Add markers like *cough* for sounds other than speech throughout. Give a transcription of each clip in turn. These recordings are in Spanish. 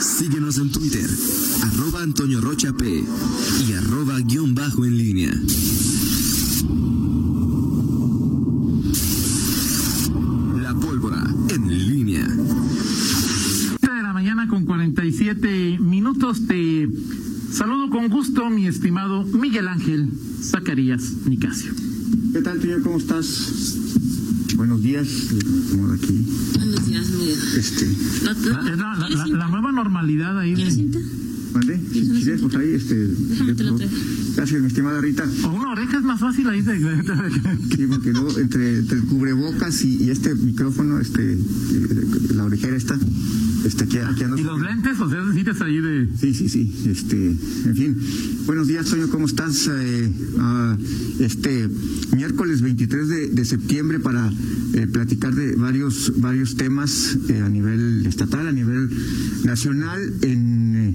Síguenos en Twitter, arroba Antonio Rocha P y arroba guion bajo en línea. La pólvora en línea. de la mañana con 47 minutos. Te saludo con gusto, mi estimado Miguel Ángel Zacarías Nicasio. ¿Qué tal, Toño? ¿Cómo estás? Buenos días. Como aquí. Buenos días, Miguel. Este. ¿La, La, nueva normalidad ahí. ¿Quieres cinta? ¿Vale? Si quieres, pues ahí, este. Déjame te lo traigo. Gracias, mi estimada Rita. o una oreja es más fácil ahí. De, Sí, porque luego entre, entre el cubrebocas y, y este micrófono, este, eh, la orejera esta, este, aquí, aquí ando. y los lentes, o sea, necesitas ahí de. Sí, sí, sí. Este, en fin. Buenos días, Toño. ¿Cómo estás? Eh, ah, este miércoles 23 de, de septiembre para eh, platicar de varios varios temas eh, a nivel estatal, a nivel nacional. En, eh,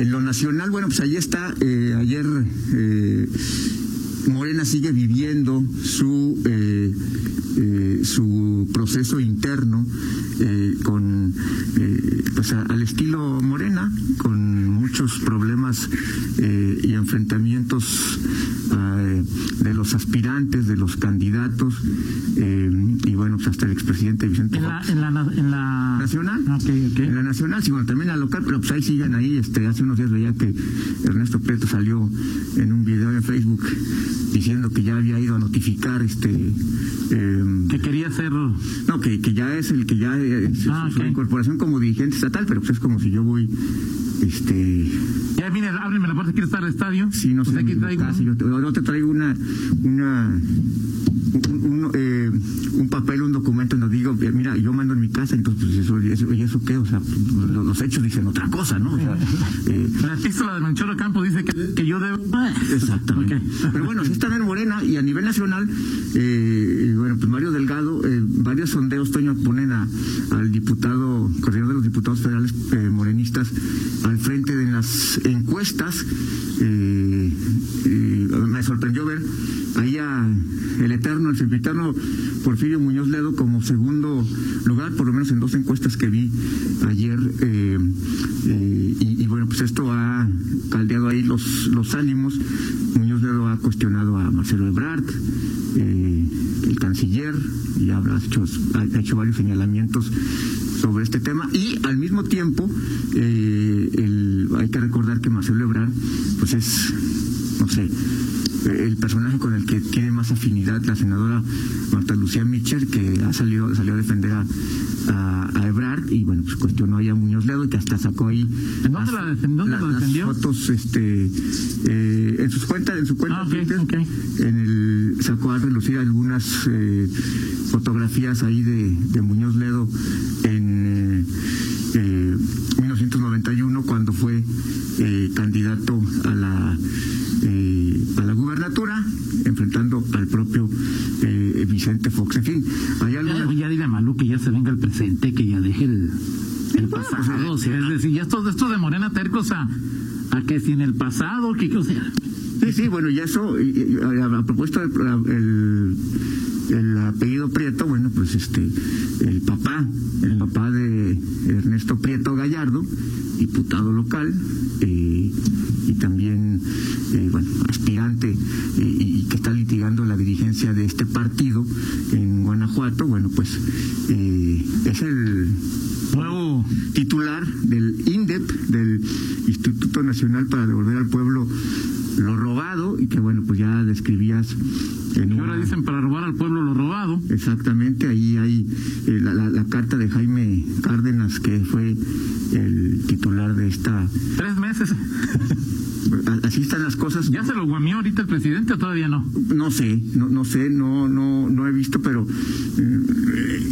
en lo nacional, bueno, pues ahí está. eh, ayer eh, Morena sigue viviendo su eh, eh, su proceso interno eh, con eh, pues al estilo Morena con muchos problemas eh, y enfrentamientos eh, de los aspirantes de los candidatos bueno pues hasta el expresidente Vicente En la, en la, en la Nacional. Ok, ok. En la nacional, sí, bueno, también la local, pero pues ahí siguen ahí. Este, hace unos días veía que Ernesto Prieto salió en un video en Facebook diciendo que ya había ido a notificar este em, Que quería hacer. no, que, que ya es el que ya es su- Ah, su ok. incorporación como dirigente estatal, pero pues es como si yo voy, este, Ya viene, ábreme la puerta, ¿quieres estar al estadio? sí, no Pues sé, aquí traigo- casa, yo te, yo te traigo una, una, un, eh, un papel, un documento donde digo, mira, yo mando en mi casa, entonces, pues eso, ¿y eso qué? O sea, los, los hechos dicen otra cosa, ¿no? O sea, *laughs* eh, La epístola de Manchoro Campo dice que, que yo debo. Exactamente. Pero bueno, sí están en Morena y a nivel nacional, eh, bueno, pues Mario Delgado, eh, varios sondeos, Toño, ponen a, al diputado, coordinador de los diputados federales morenistas al frente de las encuestas. Sorprendió ver ahí a el eterno, el sempiterno Porfirio Muñoz Ledo como segundo lugar, por lo menos en dos encuestas que vi ayer. eh, eh, y, bueno, pues esto ha caldeado ahí los, los ánimos. Muñoz Ledo ha cuestionado a Marcelo Ebrard, eh, el canciller, y habrá hecho, ha hecho varios señalamientos sobre este tema. Y al mismo tiempo, el- hay que recordar que Marcelo Ebrard, pues es, personaje con el que tiene más afinidad la senadora Marta Lucía Mitchell, que ha salido, salió a defender a, a, a Ebrard y bueno, pues cuestionó ahí a Muñoz Ledo y que hasta sacó ahí ¿En dónde la defen- dónde la- lo las defendió? fotos este eh, en sus cuentas, en su cuenta Ah, Twitter, en el sacó a relucir algunas eh, fotografías ahí de, de Muñoz Ledo en eh, eh, 1991 cuando fue eh, candidato a la eh, a la gubernatura enfrentando al propio eh, Vicente Fox. En fin hay Ya, algunas ya dile a Malú que ya se venga el presente, que ya deje el, el pasado. O sea, es decir, ya esto, esto de Morena tercos a, a que si en el pasado, que, que, o sea, Sí, sí, bueno, y eso, y- y a, a propósito del el, el apellido Prieto, bueno, pues este, el papá, el papá de Ernesto Prieto Gallardo, diputado local, eh, y también, no? Sé, no, no sé, no, no, no he visto, pero eh,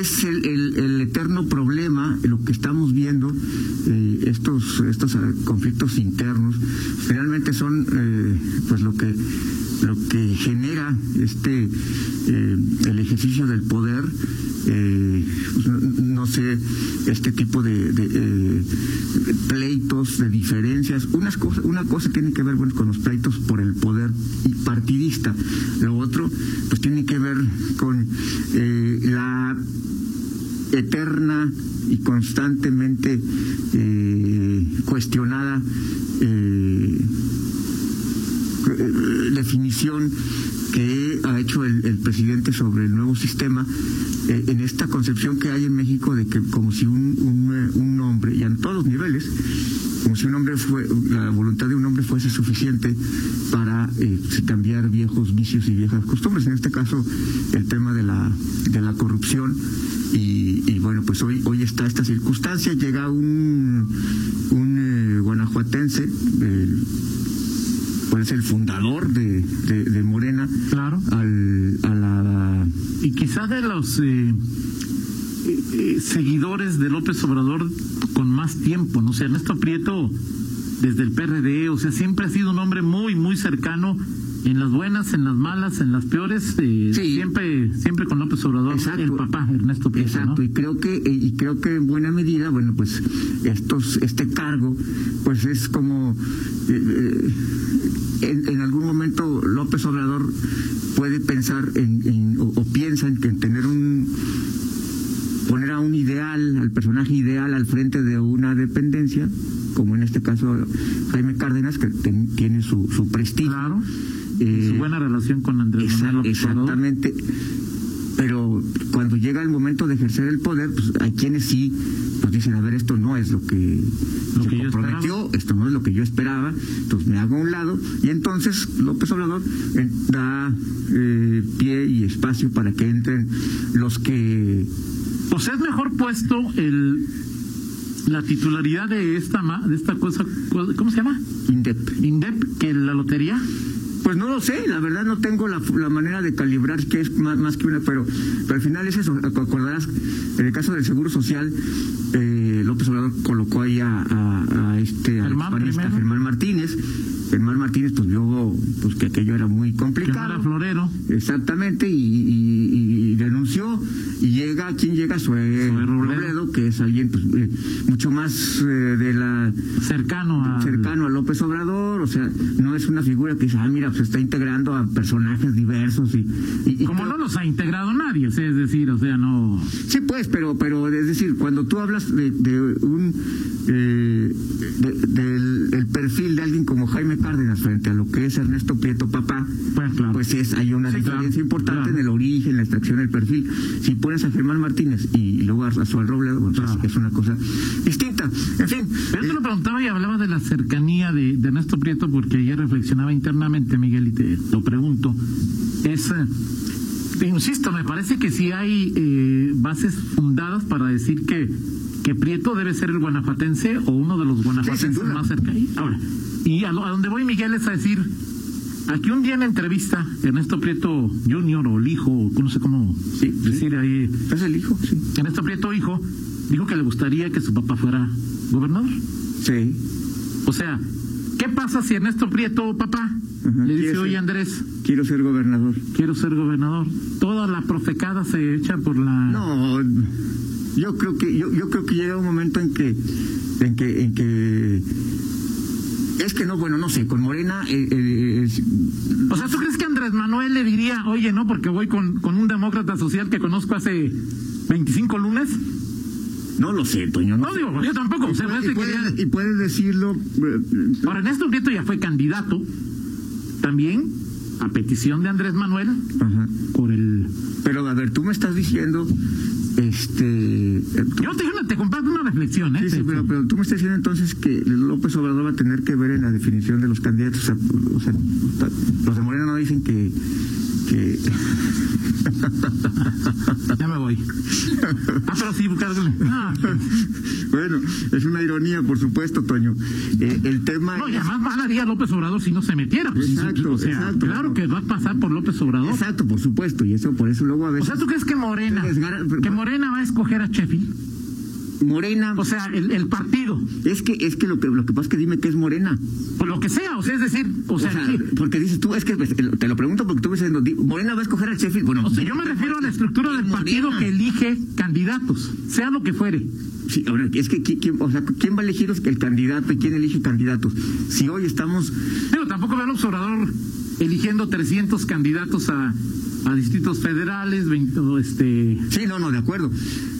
es el, el- eterno problema, lo que estamos viendo, eh, estos, estos ah, conflictos internos, realmente son eh, pues lo que lo que genera este eh, el ejercicio del poder eh, no, sé este tipo de, eh, pleitos de diferencias unas cosas una cosa tiene que ver con los pleitos por el poder y partidista lo otro pues tiene que ver con eh, la eterna y constantemente eh, cuestionada eh, definición que ha hecho el, presidente sobre el nuevo sistema, en esta concepción que hay en México de que como si un, un, hombre, y en todos los niveles, como si un hombre fue, la voluntad de un hombre fuese suficiente para eh, cambiar viejos vicios y viejas costumbres. En este caso, el tema de la, corrupción. Y, y bueno, pues hoy, hoy está esta circunstancia. Llega un, un eh, guanajuatense, el, pues el fundador de, de, de Morena, claro. al, a la... Y quizás de los eh, eh, seguidores de López Obrador con más tiempo, ¿no? O sea, Ernesto Prieto desde el PRD, o sea, siempre ha sido un hombre muy, muy cercano en las buenas, en las malas, en las peores, eh, Sí. siempre, siempre con López Obrador, Exacto. el papá Ernesto Prieto, Exacto, ¿no? y creo que eh, y creo que en buena medida, bueno, pues estos este cargo pues es como eh, en, en algún momento López Obrador puede pensar en, en- o, o piensa en que en tener un poner a un ideal, al personaje ideal al frente de una dependencia, como en este caso Jaime Cárdenas, que ten- tiene su, su prestigio. Claro. Eh, Su buena relación con Andrés Exa- Manuel López Obrador. exactamente. Pero cuando llega el momento de ejercer el poder, pues hay quienes sí pues dicen, a ver, esto no es lo que, Lo se que yo comprometió, esto no es lo que yo esperaba, entonces me hago a un lado y entonces López Obrador eh, da eh, pie y espacio para que entren los que Pues es mejor puesto el la titularidad de esta de esta cosa, ¿cómo se llama? indep. Indep que la lotería. Pues no lo sé, la verdad no tengo la, la manera de calibrar qué es más, más que una, pero, pero al final es eso. Acordarás, en el caso del Seguro Social, eh, López Obrador colocó ahí a, a- a este al Germán primero. Germán Martínez. Germán Martínez pues vio pues, que aquello era muy que complicado. era florero. Exactamente, y, y- y denunció, y llega, ¿quién llega? Sue Robledo. Robledo, que es alguien pues, eh, mucho más eh, de la cercano a cercano a López Obrador, o sea, no es una figura que dice, ah, mira, pues está integrando a personajes diversos y... y- como no los ha integrado nadie, es decir, o sea, no Sí, pues, pero, pero es decir, cuando tú hablas de, de un... eh, de- del el perfil de alguien como Jaime Cárdenas frente a lo que es Ernesto Prieto Papá, Pues, claro. pues es, hay una Sí, diferencia claro, importante claro. en el origen, la extracción del perfil. Si pones a Germán Martínez y luego a Razuel Robledo, pues, es, una cosa distinta. En fin, Pero yo eh, te lo preguntaba y hablaba de la cercanía de, de Ernesto Prieto porque ayer reflexionaba internamente, Miguel, y te lo pregunto. Es, eh, te insisto, me parece que sí hay eh, bases fundadas para decir que, que Prieto debe ser el guanajuatense o uno de los guanajuatenses más cercanos. Ahora, y a, lo- a donde voy, Miguel, es a decir, aquí un día en la entrevista, Ernesto Prieto Junior o el hijo, o no sé cómo Sí, sí. decir ahí, es el hijo, sí. Ernesto Prieto hijo, dijo que le gustaría que su papá fuera gobernador. Sí. O sea, ¿qué pasa si Ernesto Prieto, papá, Ajá, le dice, oye Andrés, Quiero ser gobernador. quiero ser gobernador? Toda la profecada se echa por la... No, yo creo que yo, yo creo que llega un momento en que en que en que es que no, bueno, no sé, con Morena eh, eh, es- O sea, ¿tú crees que Andrés Manuel le diría, oye, no, porque voy con, con un demócrata social que conozco hace 25 lunes? no lo sé, Toño. No digo, yo tampoco. O sea, me y, hace que puedes, ya- y puedes decirlo eh, Ahora, Ernesto Prieto ya fue candidato también a petición de Andrés Manuel ajá. por el... pero a ver, tú me estás diciendo este eh, tú- Yo te, te comparto una reflexión, ¿eh? Sí, sí, pero, pero tú me estás diciendo entonces que López Obrador va a tener que ver en la definición de los candidatos. O sea, o sea, los de Morena no dicen que, que Ya me voy. Ah, pero sí. Ah, bueno, es una ironía, por supuesto, Toño. Eh, el tema No, y es- además mal haría López Obrador si no se metiera. Exacto, o sea, exacto. claro que va a pasar por López Obrador. Exacto, por supuesto, y eso por eso luego a O veces sea, ¿tú crees que Morena, desgara- que Morena va a escoger a Sheffield? Morena, O sea, el, el partido, es que es que lo que lo que pasa es que dime que es Morena. por lo que sea, o sea, es decir, o O sea, porque dices tú, es que pues, te lo pregunto porque tú me estás diciendo, di- Morena va a escoger a Sheffield. Bueno, O sea, yo me refiero a la estructura del partido Morena. que elige candidatos, sea lo que fuere. Sí, ahora, es que ¿quién, o sea, ¿quién va a elegir el candidato y quién elige candidatos? Si hoy estamos Digo, tampoco veo al observador eligiendo 300 candidatos a, a distritos federales, 20, este... Sí, no, no, de acuerdo.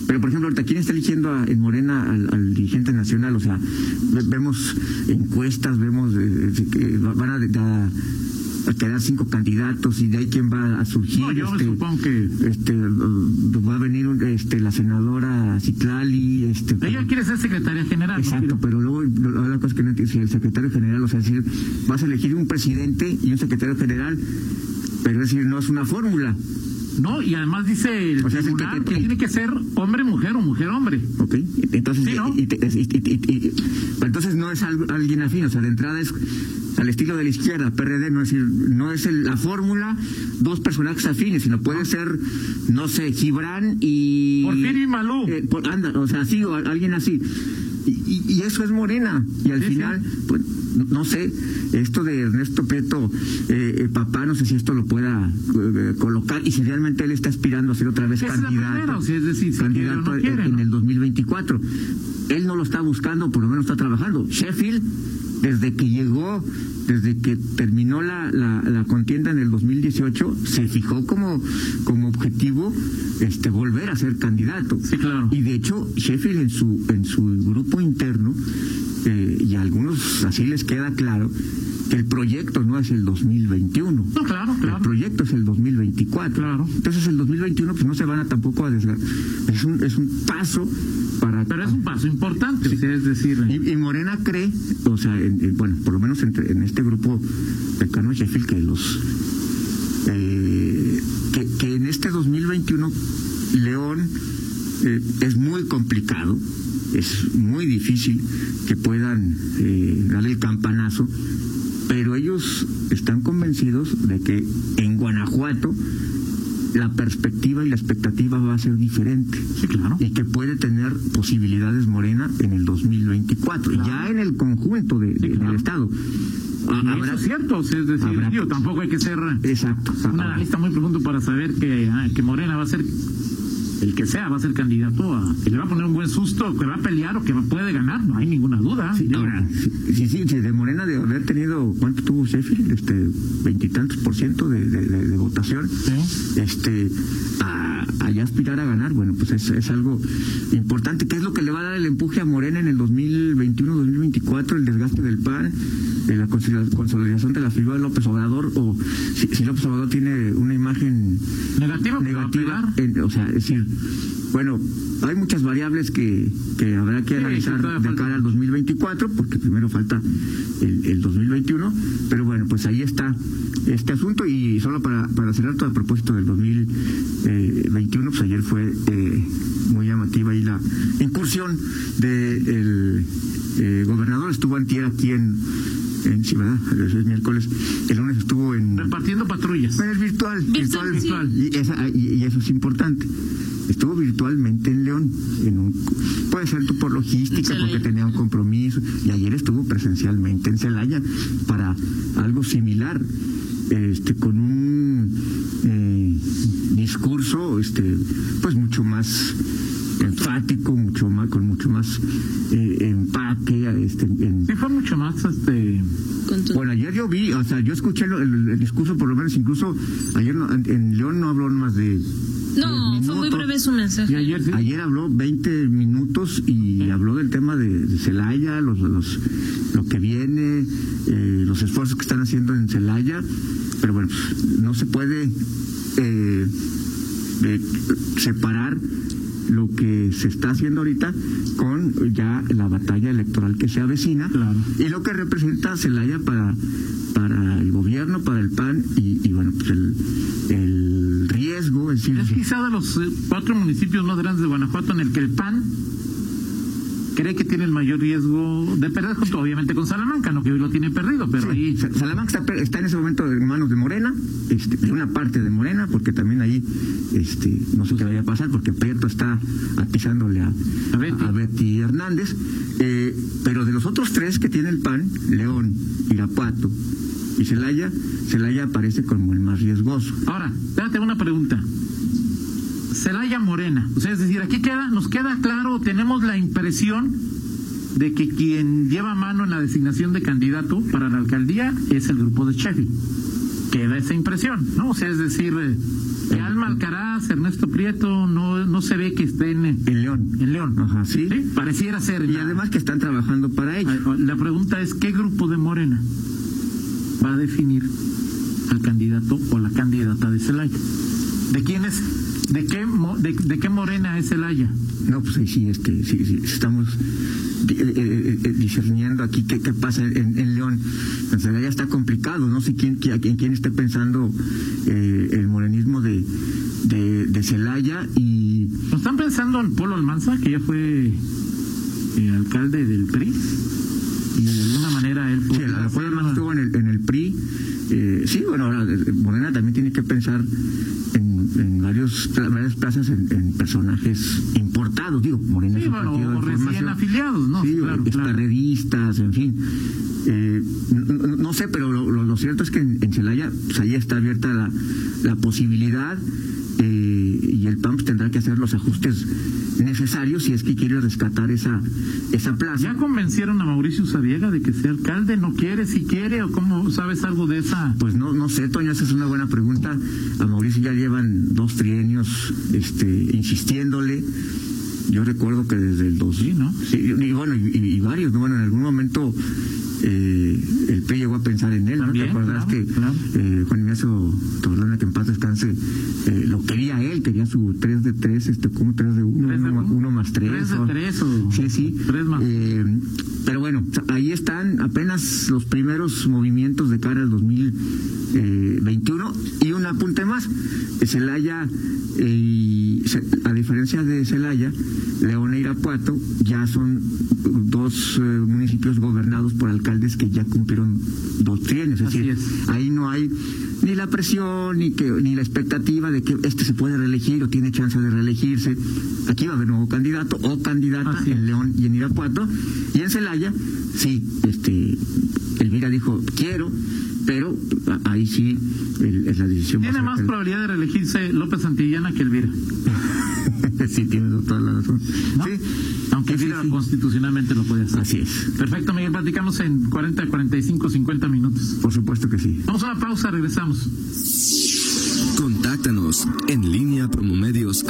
Pero, por ejemplo, ahorita, ¿quién está eligiendo a- en Morena al, al dirigente nacional? O sea, ve- vemos encuestas, vemos eh, que va- van a, a- a quedar cinco candidatos y de ahí quién va a surgir. No, yo este, supongo que... este va a venir este la senadora Citlali este Ella quiere ser secretaria general. ¿no? Exacto, pero luego la cosa es que no si el secretario general, o sea, decir, vas a elegir un presidente y un secretario general, decir, no es una fórmula, No, y además dice el O sea, es el que- que tiene que ser hombre-mujer o mujer-hombre. ¿ok? Entonces, Sí, ¿no? y- y- y- entonces no es algo- alguien afín, o sea, de entrada es al estilo de la izquierda, PRD, no es decir, no es el- la fórmula dos personajes afines, sino puede ser, no sé, Gibran y... Porfirio y Malú. Eh, por- anda, o sea, sí, o alguien así. Y, y- y eso es Morena. Y al Sí, final, sí. pues, no sé, esto de Ernesto Prieto, eh, eh, papá, no sé si esto lo pueda eh, colocar y si realmente él está aspirando a ser otra vez candidato, primera, o sea, es decir, si candidato no en- quiere, en ¿no? el 2024. Él no lo está buscando, por lo menos está trabajando. Sheffield, desde que llegó, desde que terminó la, la, la contienda en el 2018, se fijó como, como objetivo este volver a ser candidato. Sí, claro. Y de hecho, Sheffield en su, en su grupo interno, eh, así les queda claro, que el proyecto no es el 2021. No, claro, El claro. proyecto es el 2024. Claro. Entonces el 2021 pues no se van a tampoco a desgastar. Es un, es un paso para... Pero es un paso importante, sea, es decir... Y, y Morena cree, o sea, en- en- bueno, por lo menos entre- en este grupo cercano a Sheffield, que los... eh, que, que en este 2021 León eh, es muy complicado, es muy difícil que puedan eh, darle el campanazo, pero ellos están convencidos de que en Guanajuato la perspectiva y la expectativa va a ser diferente Sí, claro. y que puede tener posibilidades Morena en el 2024, Claro. ya en el conjunto de- de- claro. del Estado. Ah, eso es cierto, es decir, habrá- digo, tampoco hay que ser Exacto. un Habrá- analista muy profundo para saber que, ah, que Morena va a ser, el que sea, va a ser candidato a, que le va a poner un buen susto, que va a pelear o que puede ganar, no hay ninguna duda. Sí, ahora, sí, sí, sí, de Morena de haber tenido, ¿cuánto tuvo Sheffield? Este, veintitantos por ciento de, de- de- de votación. Sí. Este, a, allá aspirar a ganar, bueno, pues es, es algo importante. ¿Qué es lo que le va a dar el empuje a Morena en el 2021-2024? El desgaste del PAN, la consolida- consolidación de la figura de López Obrador, o si, si López Obrador tiene una imagen que negativa, en- o sea, es decir, bueno, hay muchas variables que, que habrá que Sí, analizar que de falta. cara al 2024, porque primero falta el, el 2021, pero bueno, pues ahí está este asunto y solo para, para cerrar todo a propósito del 2021, pues ayer fue eh, muy llamativa ahí la incursión del gobernador, estuvo antier aquí en, en sí, ¿verdad? Es miércoles, el lunes estuvo en... repartiendo patrullas. Pero es virtual, Virtual, virtual, sí. Y, esa- y- y eso es importante. Estuvo virtualmente en León, en un, puede ser tú por logística, porque tenía un compromiso, y ayer estuvo presencialmente en Celaya para algo similar, este, con un eh, discurso, este, pues mucho más enfático, mucho más, con mucho más eh, empaque, este, en, Sí, fue mucho más, este, bueno, ayer yo vi, o sea, yo escuché el, el discurso, por lo menos, incluso ayer no- en, en León no habló más de. No, fue muy breve su mensaje. y ayer sí. Ayer habló 20 minutos y habló del tema de, de Celaya, los, los, lo que viene, eh, los esfuerzos que están haciendo en Celaya, pero bueno, pues, no se puede eh, eh, separar lo que se está haciendo ahorita con ya la batalla electoral que se avecina Claro. y lo que representa Celaya para para el gobierno, para el PAN y, y bueno, pues el, el riesgo, es decir, Es quizá de los eh, cuatro municipios más grandes de Guanajuato en el que el PAN cree que tiene el mayor riesgo de perder, junto obviamente con Salamanca, no que hoy lo tiene perdido, pero ahí Sa- Salamanca está, está en ese momento en manos de Morena, este, de una parte de Morena, porque también ahí este, no sé qué vaya a pasar, porque Prieto está atizándole a, A Betty. a Betty Hernández. Eh, pero de los otros tres que tiene el PAN, León, Irapuato y Celaya, Celaya aparece como el más riesgoso. Ahora, espérate una pregunta. Celaya Morena, o sea, es decir, aquí queda, nos queda claro, tenemos la impresión de que quien lleva mano en la designación de candidato para la alcaldía es el grupo de Sheffield. queda esa impresión, ¿no? O sea, es decir, eh, Alma Alcaraz, Ernesto Prieto, no, no se ve que estén en, En León. en León. Ajá, sí. Pareciera ser. Y además que están trabajando para ello. La pregunta es, ¿qué grupo de Morena va a definir al candidato o la candidata de Celaya? ¿De quién es? ¿De qué, de, de qué Morena es Celaya? No, pues ahí sí, este, sí, sí, estamos eh, eh, eh, discerniendo aquí qué, qué pasa en, en León. En Celaya está complicado, no sé quién, quién, quién- quién esté pensando eh, el morenismo de, de, de Celaya y ¿No están pensando en Polo Almanza, que ya fue alcalde del PRI? Y de alguna manera él Sí, pudiera a lo mejor ser- no estuvo en el, en el PRI. sí, bueno, ahora Morena también tiene que pensar en, en varios, varias plazas en, en personajes importados. Digo, Morena Sí, bueno, o recién afiliados, ¿no? Sí, Claro, claro. en fin. Eh, no sé, pero lo, lo- lo cierto es que en, en Celaya, pues ahí está abierta la, la posibilidad eh, y el PAMP tendrá que hacer los ajustes necesarios si es que quiere rescatar esa, esa plaza. ¿Ya convencieron a Mauricio Sadiega de que sea alcalde? ¿No quiere? ¿Si quiere? ¿O cómo sabes algo de esa? Pues no, no sé, Toño, esa es una buena pregunta. A Mauricio ya llevan dos trienios este, insistiéndole. Yo recuerdo que desde el 2000, Sí, ¿no? Sí, y bueno, y, y varios, ¿no? Bueno, en algún momento eh, el PRI llegó a pensar en él, ¿no? También, ¿Te acuerdas claro, que claro. eh, Juan Ignacio Torlana, que en paz descanse, eh, lo quería él, quería su 3 de 3, este, como 3 de 1, ¿Tres de 1, uno? más 3. ¿Tres de tres o- Sí, sí. tres más? Eh, pero bueno, ahí están apenas los primeros movimientos de cara al 2021 y un apunte más. Celaya, eh, a diferencia de Celaya, León e Irapuato ya son dos eh, municipios gobernados por alcaldes que ya cumplieron dos trienios. Es Así decir, es. ahí no hay ni la presión ni que ni la expectativa de que este se puede reelegir o tiene chance de reelegirse. Aquí va a haber nuevo candidato o candidata Así en León y en Irapuato. Y en Celaya, sí, este, Elvira dijo, quiero, pero ahí sí el- es la decisión. Tiene más el- probabilidad de reelegirse López Santillana que Elvira. *laughs* sí, tienes toda la razón. ¿no? Sí, Aunque sí, Elvira sí. constitucionalmente lo puede hacer. Así es, Perfecto, Miguel. Platicamos en 40, 45, 50 minutos. por supuesto que sí. Vamos a una pausa, regresamos. Contáctanos en línea promomedios